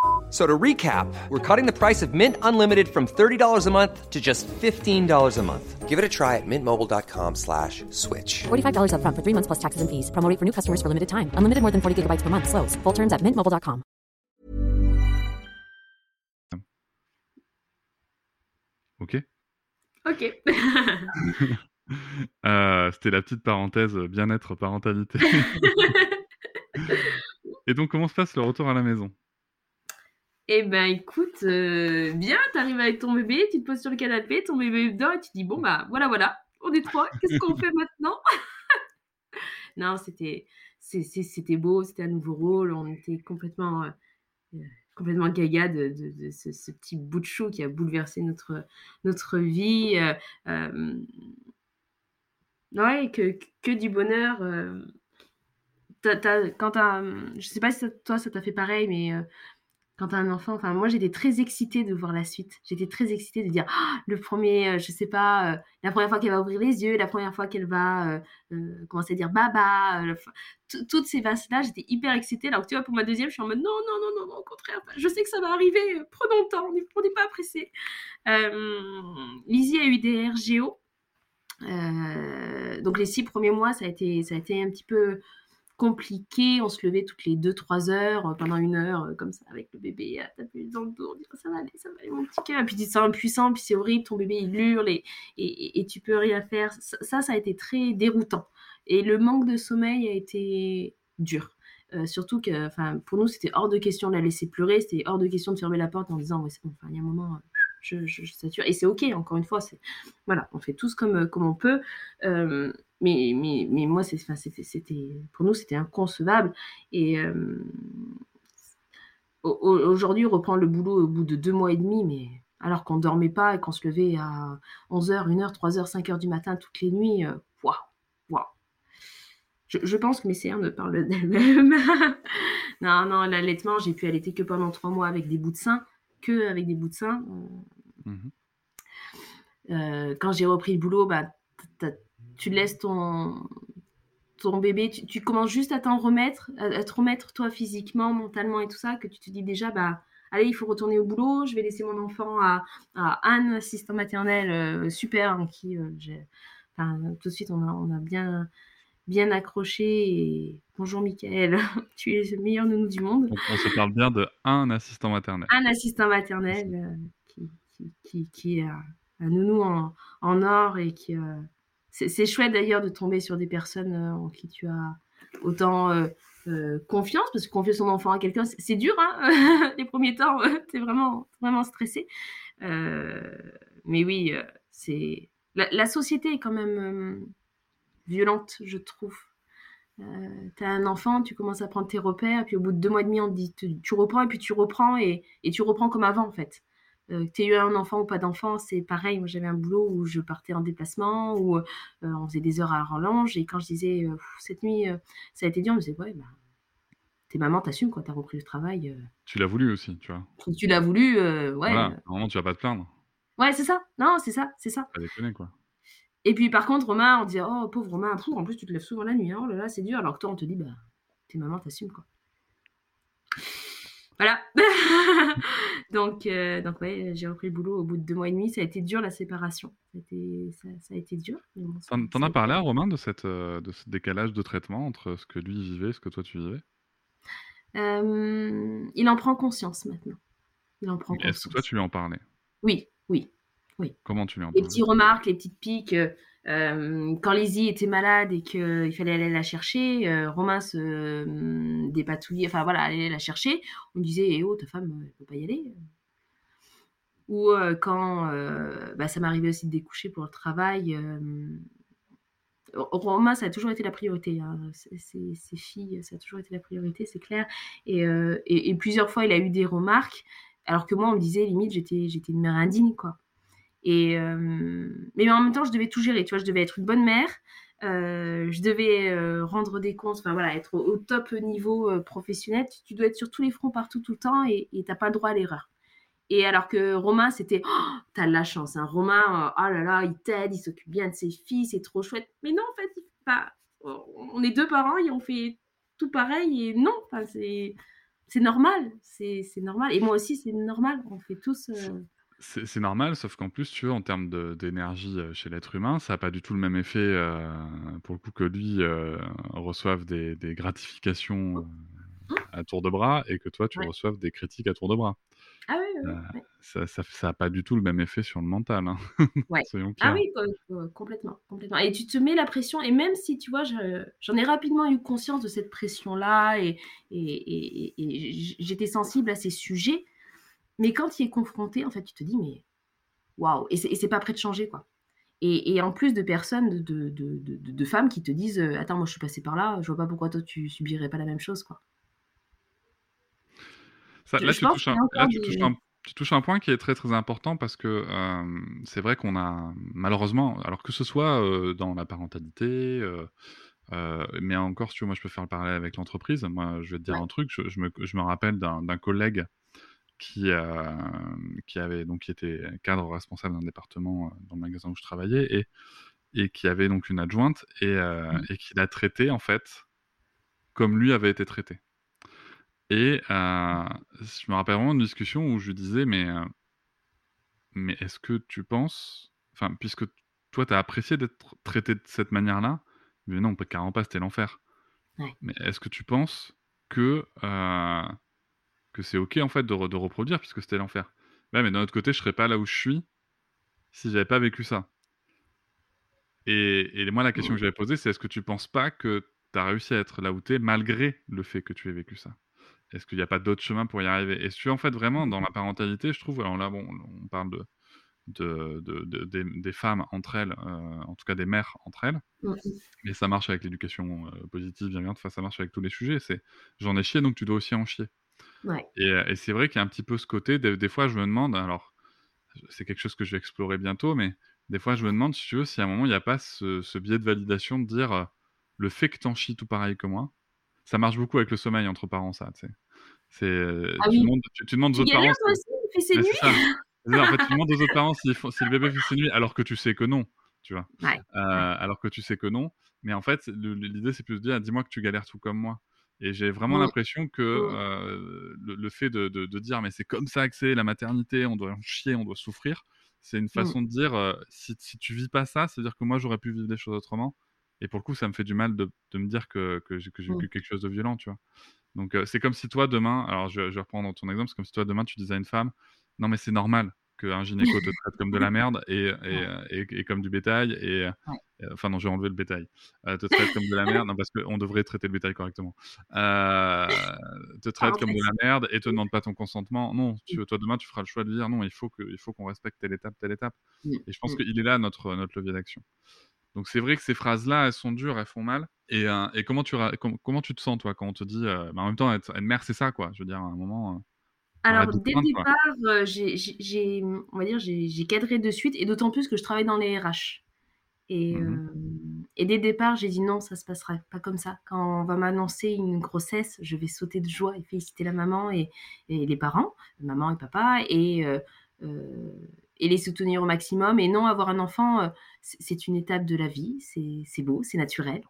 So to recap, we're cutting the price of Mint Unlimited from $30 a month to just $15 a month. Give it a try at mintmobile.com slash switch. $45 up front for three months plus taxes and fees. Promoting for new customers for limited time. Unlimited more than 40 gigabytes per month. Slows. Full terms at mintmobile.com. Ok. Ok. (laughs) euh, C'était la petite parenthèse bien-être parentalité. (laughs) Et donc, comment se passe le retour à la maison? Eh ben écoute, euh, bien, t'arrives avec ton bébé, tu te poses sur le canapé, ton bébé dort et tu dis bon bah voilà voilà, on est trois, qu'est-ce qu'on fait maintenant? (laughs) Non, c'était c'était beau, c'était un nouveau rôle, on était complètement euh, euh, complètement gaga de, ce, petit bout de chou qui a bouleversé notre vie. ouais, que, que du bonheur. quand as, je sais pas si toi ça t'a fait pareil, mais quand un enfant, enfin moi j'étais très excitée de voir la suite. J'étais très excitée de dire ah, le premier, euh, je sais pas, euh, la première fois qu'elle va ouvrir les yeux, la première fois qu'elle va euh, commencer à dire baba, toutes ces vases-là, j'étais hyper excitée. Alors que tu vois, pour ma deuxième, je suis en mode non, non, non, non, non au contraire, je sais que ça va arriver, prenons le temps, on n'est pas pressé. Lizzie a eu des RGO. donc les six premiers mois, ça a été, ça a été un petit peu compliqué. On se levait toutes les 2-3 heures euh, pendant une heure, euh, comme ça, avec le bébé à taper dans le dos. Ça va aller, ça va aller, mon petit cœur. Et puis tu te sens impuissant, puis c'est horrible, ton bébé il hurle et, et, tu peux rien faire. Ça, ça a été très déroutant. Et le manque de sommeil a été dur. Euh, surtout que, pour nous, c'était hors de question de la laisser pleurer, c'était hors de question de fermer la porte en disant, ouais, c'est bon, il y a un moment, je, je, sature. Et c'est ok, encore une fois, voilà, on fait tous comme, comme on peut. Mais, mais, mais moi, c'était, pour nous, c'était inconcevable. Et euh, aujourd'hui, on reprend le boulot au bout de deux mois et demi, mais alors qu'on ne dormait pas et qu'on se levait à 11h, 1h, 3h, 5h du matin toutes les nuits, euh, waouh, waouh. Je, pense que mes cernes parlent d'elles-mêmes. (laughs) non, non, l'allaitement, j'ai pu allaiter que pendant trois mois avec des bouts de sein, que avec des bouts de sein. Mmh euh, quand j'ai repris le boulot, bah, tu laisses ton, ton bébé, tu, commences juste à t'en remettre, à, te remettre toi physiquement, mentalement et tout ça, que tu te dis déjà, bah, allez, il faut retourner au boulot, je vais laisser mon enfant à, à Anne, assistant maternel, euh, super, en qui euh, tout de suite on a, on a bien, bien accroché. Et... Bonjour Michael, (laughs) tu es le meilleur nounou du monde. on se parle bien de un assistant maternel. Un assistant maternel euh, qui, qui, qui, qui, est un nounou en, en or et qui, c'est chouette d'ailleurs de tomber sur des personnes euh, en qui tu as autant euh, euh, confiance, parce que confier son enfant à quelqu'un, c'est dur, hein (laughs) les premiers temps, (laughs) tu es vraiment, vraiment stressé. mais oui, c'est la, société est quand même violente, je trouve. tu as un enfant, tu commences à prendre tes repères, puis au bout de deux mois et demi, on te dit tu, reprends, et puis tu reprends, et, et, tu reprends comme avant, en fait. Euh, que tu aies eu un enfant ou pas d'enfant, c'est pareil. Moi, j'avais un boulot où je partais en déplacement, où euh, on faisait des heures à rallonge. Et quand je disais, euh, cette nuit, euh, ça a été dur, je me disais, ouais, bah, t'es maman, t'assumes, quoi. T'as repris le travail. Tu l'as voulu aussi, tu vois. si tu l'as voulu, ouais. Voilà, moment, tu vas pas te plaindre. Ouais, c'est ça. Non, c'est ça, c'est ça. Pas déconner, quoi. Et puis, par contre, Romain, on dit, oh, pauvre Romain, pff, en plus, tu te lèves souvent la nuit. hein. Oh là là, c'est dur. Alors que toi, on te dit, bah, t'es maman, t'assumes, quoi. Voilà. (laughs) donc, euh, donc, ouais, j'ai repris le boulot au bout de deux mois et demi. Ça a été dur, la séparation. Ça a été, ça, ça a été dur. bon, T'en as parlé à Romain de, cette, euh, de ce décalage de traitement entre ce que lui vivait et ce que toi tu vivais? Euh, il en prend conscience maintenant. Il en prend Est-ce que toi tu lui en parlais? Oui, oui. Comment tu lui en Les parlais? petites remarques, les petites piques. Euh, quand Lizzie était malade et qu'il fallait aller la chercher, euh, Romain se euh, dépatouillait, enfin voilà, aller la chercher. On disait, eh oh, ta femme, elle peut pas y aller. Ou euh, quand bah, ça m'arrivait aussi de découcher pour le travail. Romain, ça a toujours été la priorité. Hein. Ses, filles, ça a toujours été la priorité, c'est clair. Et, et- et plusieurs fois, il a eu des remarques, alors que moi, on me disait, limite, j'étais une mère indigne, quoi. Euh, mais en même temps, je devais tout gérer. Tu vois, je devais être une bonne mère. euh, je devais euh, rendre des comptes, enfin voilà, être au, top niveau professionnel. Tu, dois être sur tous les fronts partout tout le temps et t'as pas le droit à l'erreur. Et alors que Romain, c'était, oh, t'as de la chance, hein. Romain, oh là là, il t'aide, il s'occupe bien de ses filles, c'est trop chouette. Mais non, en fait, on est deux parents et on fait tout pareil et non, c'est, normal, c'est normal. Et moi aussi, c'est normal, on fait tous. C'est c'est normal, sauf qu'en plus, tu vois, en termes de- d'énergie euh, chez l'être humain, ça n'a pas du tout le même effet, euh, pour le coup, que lui euh, reçoive des, des gratifications euh, à tour de bras et que toi, tu Ouais. reçoives des critiques à tour de bras. Ah oui, oui, Euh, oui. Ça ça ça a pas du tout le même effet sur le mental, hein. (laughs) Ouais. Soyons Ah clairs. oui, co- co- complètement, complètement. Et tu te mets la pression, et même si, tu vois, je- j'en ai rapidement eu conscience de cette pression-là, et, et, et- et j- j'étais sensible à ces sujets, mais quand tu y es confronté, en fait, tu te dis, mais waouh, et c'est pas prêt de changer, quoi. Et, et en plus de personnes, de, de, de, de- de femmes qui te disent, euh, attends, moi je suis passée par là, je vois pas pourquoi toi tu subirais pas la même chose, quoi. Ça, là, tu touches un, a encore là, tu des- touches un, tu touches un point qui est très très important parce que euh, c'est vrai qu'on a malheureusement, alors que ce soit euh, dans la parentalité, euh, mais encore, tu veux, moi je peux faire le parallèle avec l'entreprise. Moi, je vais te dire Ouais. un truc, je, je me, je me rappelle d'un collègue qui, euh, qui avait donc qui était cadre responsable d'un département euh, dans le magasin où je travaillais et, et qui avait donc une adjointe et, euh, Mhm. et qui l'a traité en fait comme lui avait été traité. Et euh, je me rappelle vraiment d'une discussion où je lui disais, mais, mais est-ce que tu penses, enfin, puisque toi, tu as apprécié d'être traité de cette manière-là, mais non, carrément pas, c'était l'enfer. Ouais. Mais est-ce que tu penses que, que c'est OK, en fait, de, re- de reproduire, puisque c'était l'enfer Ouais, mais d'un autre côté, je serais pas là où je suis si j'avais pas vécu ça. Et, et moi, la question que j'avais posée, c'est est-ce que tu penses pas que tu as réussi à être là où tu es malgré le fait que tu aies vécu ça? Est-ce qu'il n'y a pas d'autre chemin pour y arriver? Et si tu en fait vraiment dans la parentalité, je trouve, alors là, bon, on parle de, de, de- de- des, des femmes entre elles, euh, en tout cas des mères entre elles, mais ça marche avec l'éducation euh, positive, bienveillante, enfin, ça marche avec tous les sujets. C'est j'en ai chié, donc tu dois aussi en chier. Ouais. Et, et c'est vrai qu'il y a un petit peu ce côté, des, des fois je me demande, alors c'est quelque chose que je vais explorer bientôt, mais des fois je me demande, si tu veux, si à un moment il n'y a pas ce, ce biais de validation de dire euh, le fait que t'en chies tout pareil que moi, ça marche beaucoup avec le sommeil entre parents, ça, tu sais. C'est, euh, Ah tu, demandes, tu, tu demandes aux autres parents. toi aussi, en fait, tu demandes aux autres parents si le bébé fait ses nuits alors que tu sais que non, tu vois. Ouais, Euh, Alors que tu sais que non. Mais en fait, l'idée, c'est plus de dire, dis-moi que tu galères tout comme moi. Et j'ai vraiment Mm. l'impression que Mm. euh, le, le fait de, de- de dire, mais c'est comme ça que c'est la maternité, on doit en chier, on doit souffrir, c'est une façon de dire, euh, si, si tu vis pas ça, c'est-à-dire que moi, j'aurais pu vivre les choses autrement. Et pour le coup, ça me fait du mal de, de me dire que, que j'ai Mm. vécu quelque chose de violent, tu vois? Donc, euh, c'est comme si toi, demain, alors je, je vais reprendre ton exemple, c'est comme si toi, demain, tu disais à une femme, non, mais c'est normal qu'un gynéco te traite comme de la merde et, et, euh, et- et comme du bétail, et, euh, Ouais. enfin, non, j'ai enlevé le bétail, Euh, te traite comme de la merde, non, parce qu'on devrait traiter le bétail correctement, Euh, te traite comme de la merde et te demande pas ton consentement, non, tu, toi, demain, tu feras le choix de dire, non, il faut qu'on respecte telle étape, telle étape. Mm. Et je pense Mm. qu'il est là, notre, notre levier d'action. Donc c'est vrai que ces phrases-là, elles sont dures, elles font mal. Et, euh, et comment, tu, com- comment tu te sens, toi, quand on te dit... euh, bah, en même temps, être, être mère, c'est ça, quoi. Je veux dire, à un moment... euh, Alors, dès le départ, heu, j'ai on va dire, j'ai cadré de suite et d'autant plus que je travaille dans les RH et Mmh et dès le départ, j'ai dit: «Non, ça se passera pas comme ça. Quand on va m'annoncer une grossesse, je vais sauter de joie et féliciter la maman et et les parents, maman et papa et heu et les soutenir au maximum. Et non, avoir un enfant, c'est une étape de la vie, c'est beau, c'est naturel,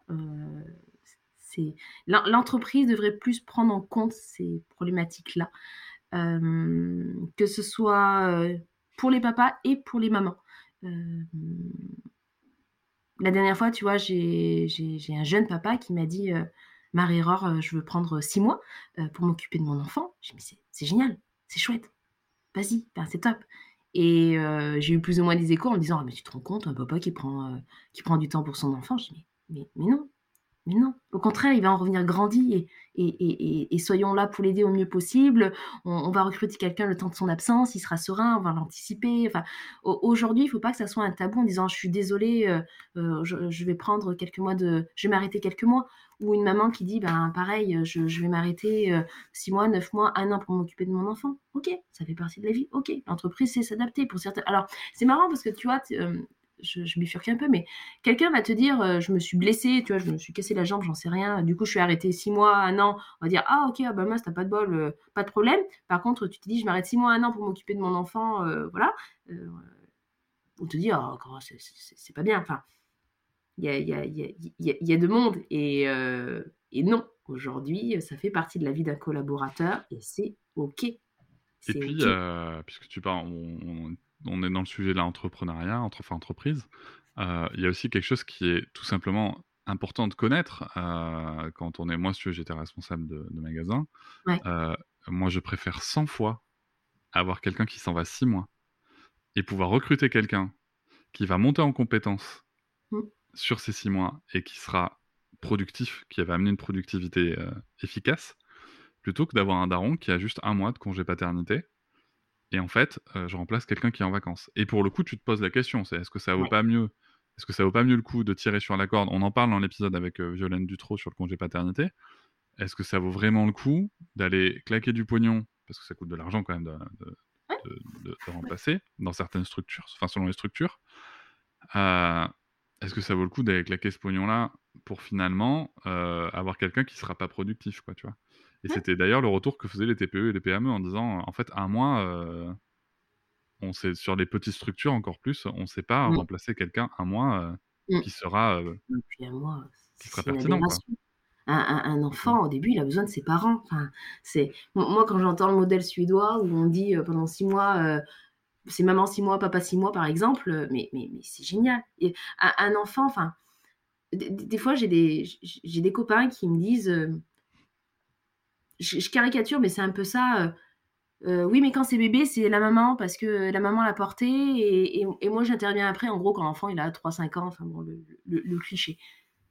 l'entreprise devrait plus prendre en compte ces problématiques-là que ce soit, heu, pour les papas et pour les mamans. Hem, la dernière fois, tu vois, j'ai un jeune papa qui m'a dit, «Marie-Aurore, je veux prendre 6 mois, pour m'occuper de mon enfant». J'ai dit: «Mais c'est génial, c'est chouette, vas-y, enfin, c'est top» et j'ai eu plus ou moins des échos en me disant: «Ah mais tu te rends compte, un papa qui prend, qui prend du temps pour son enfant?» je dis: «Mais mais mais non, mais non, au contraire, il va en revenir grandi et soyons là pour l'aider au mieux possible. On va recruter quelqu'un le temps de son absence, il sera serein, on va l'anticiper. Enfin, au aujourd'hui, il faut pas que ça soit un tabou en disant: «Je suis désolé, heu heu, je vais prendre quelques mois de je vais m'arrêter quelques mois» ou une maman qui dit: «Ben, pareil, je vais m'arrêter, heu, 6 mois, 9 mois, 1 an pour m'occuper de mon enfant». OK, ça fait partie de la vie. OK, l'entreprise sait s'adapter pour certains alors, c'est marrant parce que tu vois, je je bifurque un peu, mais quelqu'un va te dire, heu: «Je me suis blessé, tu vois, je me suis cassé la jambe, j'en sais rien, du coup, je suis arrêté 6 mois, 1 an». On va dire: «Ah OK, ah bah mince, tu as pas de bol, heu, pas de problème». Par contre, tu te dis: «Je m'arrête 6 mois, 1 an pour m'occuper de mon enfant», heu, voilà, on te dit: «Ah comment c'est pas bien». Enfin, il y a y a y a y a 2 mondes et et non, aujourd'hui, ça fait partie de la vie d'un collaborateur et c'est OK. Et puis, puisque tu parles on on on est dans le sujet de l'entrepreneuriat, entre enfin entreprise, heu, il y a aussi quelque chose qui est tout simplement important de connaître, heu, quand on est moi, si j'étais responsable de de magasin, Ouais. heu, moi, je préfère 100 fois avoir quelqu'un qui s'en va 6 mois et pouvoir recruter quelqu'un qui va monter en compétences Mmh. sur ces 6 mois et qui sera productif, qui va amener une productivité, efficace, plutôt que d'avoir un daron qui a juste 1 mois de congé paternité et en fait, heu, je remplace quelqu'un qui est en vacances et pour le coup, tu te poses la question, c'est est-ce que ça vaut Ouais. pas mieux est-ce que ça vaut pas mieux le coup de tirer sur la corde? On en parle dans l'épisode avec, heu, Violaine Dutrot sur le congé paternité. Est-ce que ça vaut vraiment le coup d'aller claquer du pognon, parce que ça coûte de l'argent quand même de de Ouais. de de de remplacer dans certaines structures, enfin selon les structures. Heu, est-ce que ça vaut le coup d'aller claquer ce pognon-là pour finalement, avoir quelqu'un qui sera pas productif quoi, tu vois? Et c'était d'ailleurs le retour que faisaient les TPE et les PME en disant: «En fait, 1 mois, heu, on sait sur les petites structures encore plus, on sait pas Mmh. remplacer quelqu'un 1 mois, heu, Mmh. qui sera, puis 1 mois, qui sera pertinent quoi». aberration. Un un un enfant, au début, il a besoin de ses parents. Enfin, c'est mo moi, quand j'entends le modèle suédois où on dit, pendant 6 mois, c'est maman 6 mois, papa 6 mois, par exemple, mais mais mais c'est génial et un un enfant, enfin, des fois, j'ai des des copains qui me disent, je caricature, mais c'est un peu ça, heu heu: «Oui, mais quand c'est bébé, c'est la maman parce que la maman l'a porté et moi, j'interviens après». En gros, quand l'enfant, il a 3-5 ans, enfin bon, le cliché.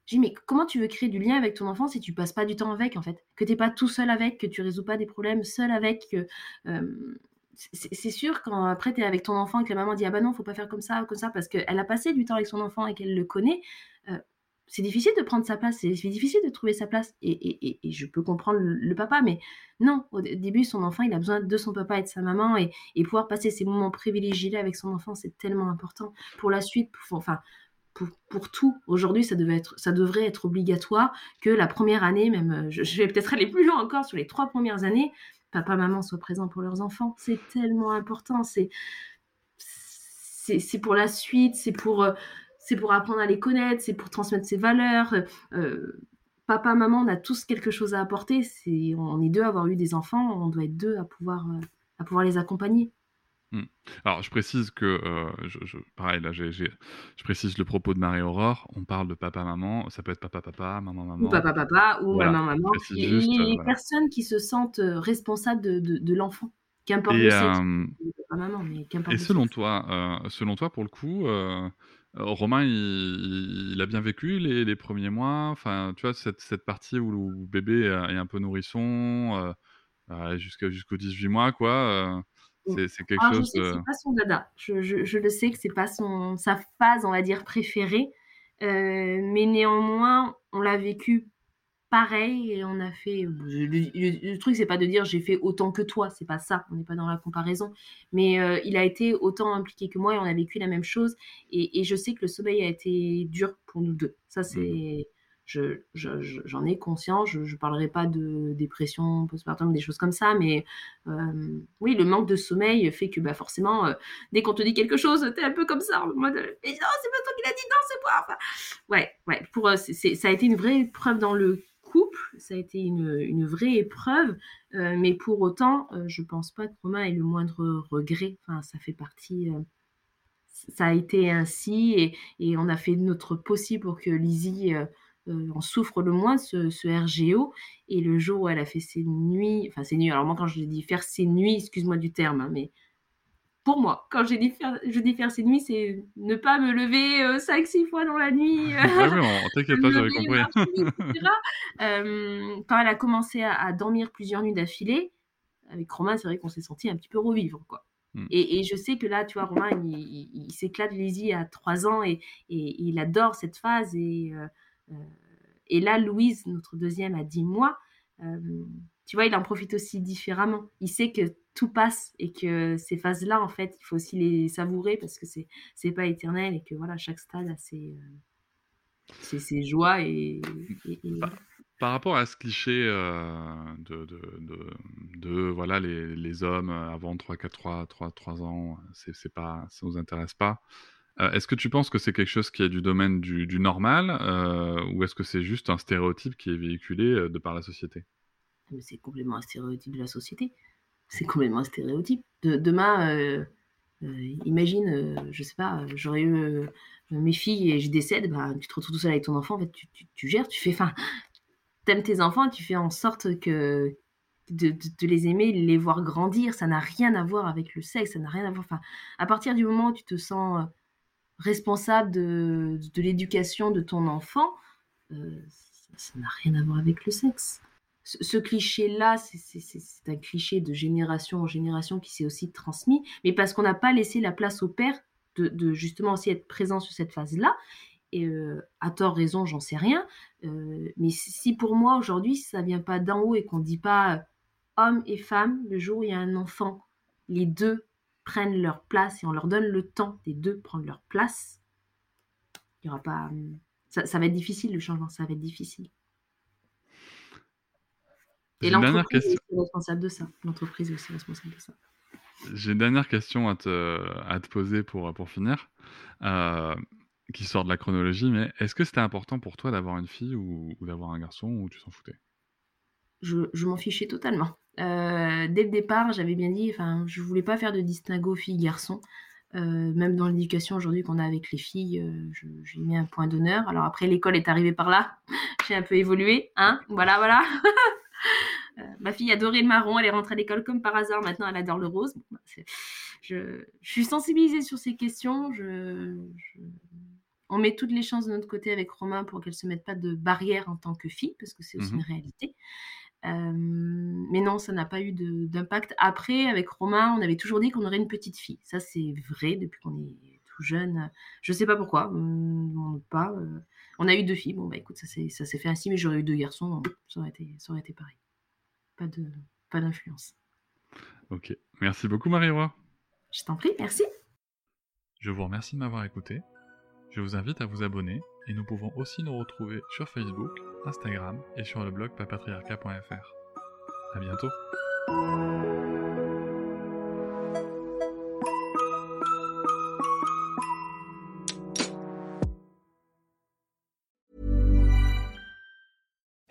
Je dis: «Mais comment tu veux créer du lien avec ton enfant si tu passes pas du temps avec, en fait? Que tu es pas tout seul avec, que tu résous pas des problèmes seul avec, que» hem, c'est sûr quand après tu avec ton enfant et que la maman dit: «Ah bah non, faut pas faire comme ça comme ça», parce qu'elle a passé du temps avec son enfant et qu'elle le connaît, c'est difficile de prendre sa place, c'est difficile de trouver sa place et et et je peux comprendre le papa, mais non, au dé début, son enfant, il a besoin de son papa et de sa maman et pouvoir passer ces moments privilégiés-là avec son enfant, c'est tellement important. Pour la suite, pour enfin, pour pour tout. Aujourd'hui, ça ça devrait être obligatoire que la 1re année, même, heu, je vais peut-être aller plus loin encore sur les 3 premières années, papa, maman soient présents pour leurs enfants. C'est tellement important, c'est c'est pour la suite, c'est pour, heu, c'est pour apprendre à les connaître, c'est pour transmettre ses valeurs, heu, papa, maman, on a tous quelque chose à apporter. C'est on est 2 à avoir eu des enfants, on doit être 2 à pouvoir, heu, à pouvoir les accompagner. Mmh. Alors je précise que, heu, je je pareil là, je précise le propos de Marie-Aurore, on parle de papa, maman, ça peut être papa, papa, maman, Ou maman. papa, papa ou Voilà, maman, je maman. précise Les juste, heu, les voilà. personnes qui se sentent, responsables de de de l'enfant, qu'importe Et le sexe, hem papa, maman, mais qu'importe et selon toi, selon toi, pour le coup, Romain, il il a bien vécu les les 1ers mois? Enfin, tu vois, cette cette partie où le bébé, est un peu nourrisson, heu, jusqu'à jusqu'aux 18 mois, quoi, heu, Mmh. c'est quelque Alors je chose sais que c'est pas son dada. Je je je le sais que c'est pas son sa phase, on va dire, préférée, mais néanmoins, on l'a vécu pareil et on a fait. Le, le- le truc, c'est pas de dire j'ai fait autant que toi, c'est pas ça, on n'est pas dans la comparaison. Mais euh, il a été autant impliqué que moi et on a vécu la même chose. Et, et je sais que le sommeil a été dur pour nous deux. Ça, c'est. je- je- je- J'en ai conscience, je ne parlerai pas de dépression postpartum, des choses comme ça, mais euh, oui, le manque de sommeil fait que bah, forcément, euh, dès qu'on te dit quelque chose, t'es un peu comme ça, en mode Mais non, c'est pas toi qui l'as dit, non, c'est moi. Enfin, ouais, ouais, pour, c'est- ça a été une vraie épreuve dans le couple, ça a été une, vraie épreuve, euh, mais pour autant, euh, je pense pas que Romain ait le moindre regret. Enfin, ça fait partie. euh, ça a été ainsi et, on a fait notre possible pour que Lizzie euh, en souffre le moins, ce, ce RGO. Et le jour où elle a fait ses nuits, enfin ses nuits, alors moi quand je dis faire ses nuits, excuse-moi du terme, hein, mais pour moi, quand faire, je dis faire ses nuits, c'est ne pas me lever 5-6 fois dans la nuit. (laughs) euh, oui, on- t'inquiète pas, j'avais compris. (laughs) Euh, quand elle a commencé à, à dormir plusieurs nuits d'affilée, avec Romain, c'est vrai qu'on s'est senti un petit peu revivre, quoi. Mm. Et, et je sais que là, tu vois, Romain, il, il- il s'éclate Lizzie à 3 ans et, et il adore cette phase. Et, euh, euh, et là, Louise, notre deuxième, à 10 mois, euh, tu vois, il en profite aussi différemment. Il sait que tout passe et que ces phases-là, en fait, il faut aussi les savourer parce que c'est c'est pas éternel et que voilà, chaque stade a ses, euh, ses, ses joies et, et- et- Par rapport à ce cliché euh, de, de, de, de, voilà, les, les hommes avant 3, 4, 3, 3, 3 ans, c'est, c'est pas, ça nous intéresse pas. Euh, est-ce que tu penses que c'est quelque chose qui est du domaine du, du normal euh, ou est-ce que c'est juste un stéréotype qui est véhiculé euh, de par la société? Mais c'est complètement un stéréotype de la société. C'est complètement un stéréotype. De, demain, euh, euh, imagine, euh, je sais pas, j'aurais eu mes filles et je décède, bah, tu te retrouves tout seul avec ton enfant, tu, gères, tu fais, (laughs) t'aimes tes enfants, tu fais en sorte que de, les aimer, les voir grandir, ça n'a rien à voir avec le sexe, ça n'a rien à voir. À partir du moment où tu te sens responsable de, l'éducation de ton enfant, ça n'a rien à voir avec le sexe ce, cliché-là, c'est- un cliché de génération en génération qui s'est aussi transmis, mais parce qu'on n'a pas laissé la place au père de, justement aussi être présent sur cette phase-là. Et euh, à tort, raison, j'en sais rien. Euh, mais si pour moi aujourd'hui, ça vient pas d'en haut et qu'on dit pas euh, homme et femme, le jour où il y a un enfant, les deux prennent leur place et on leur donne le temps des deux prendre leur place, il y aura pas. hum, Ça, ça va être difficile le changement, ça va être difficile. Et l'entreprise est responsable de ça. L'entreprise est aussi responsable de ça. J'ai une dernière question à te, à te poser pour, pour finir, euh, qui sort de la chronologie, mais est-ce que c'était important pour toi d'avoir une fille ou, ou d'avoir un garçon ou tu t'en foutais? Je, je m'en fichais totalement. Euh, dès le départ, j'avais bien dit, enfin, je voulais pas faire de distinguo filles-garçons. Euh, même dans l'éducation aujourd'hui qu'on a avec les filles, euh, j'ai mis un point d'honneur. Alors après, l'école est arrivée par là. (laughs) J'ai un peu évolué, hein? Voilà, voilà. (laughs) Euh, ma fille adorait le marron, elle est rentrée à l'école comme par hasard. Maintenant, elle adore le rose. Bon, bah, je, je suis sensibilisée sur ces questions. Je, je- On met toutes les chances de notre côté avec Romain pour qu'elle se mette pas de barrière en tant que fille, parce que c'est aussi Mhm. une réalité. Euh, mais non, ça n'a pas eu d'impact. Après, avec Romain, on avait toujours dit qu'on aurait une petite fille. Ça, c'est vrai depuis qu'on est tout jeune. Je sais pas pourquoi. euh, on, pas, euh, on a eu deux filles. Bon, bah écoute, ça s'est fait ainsi, mais j'aurais eu deux garçons. Ça aurait été, ça aurait été pareil. Pas d'influence. Ok. Merci beaucoup, Marie-Roi. Je t'en prie, merci. Je vous remercie de m'avoir écouté. Je vous invite à vous abonner et nous pouvons aussi nous retrouver sur Facebook, Instagram et sur le blog papatriarca.fr. À bientôt.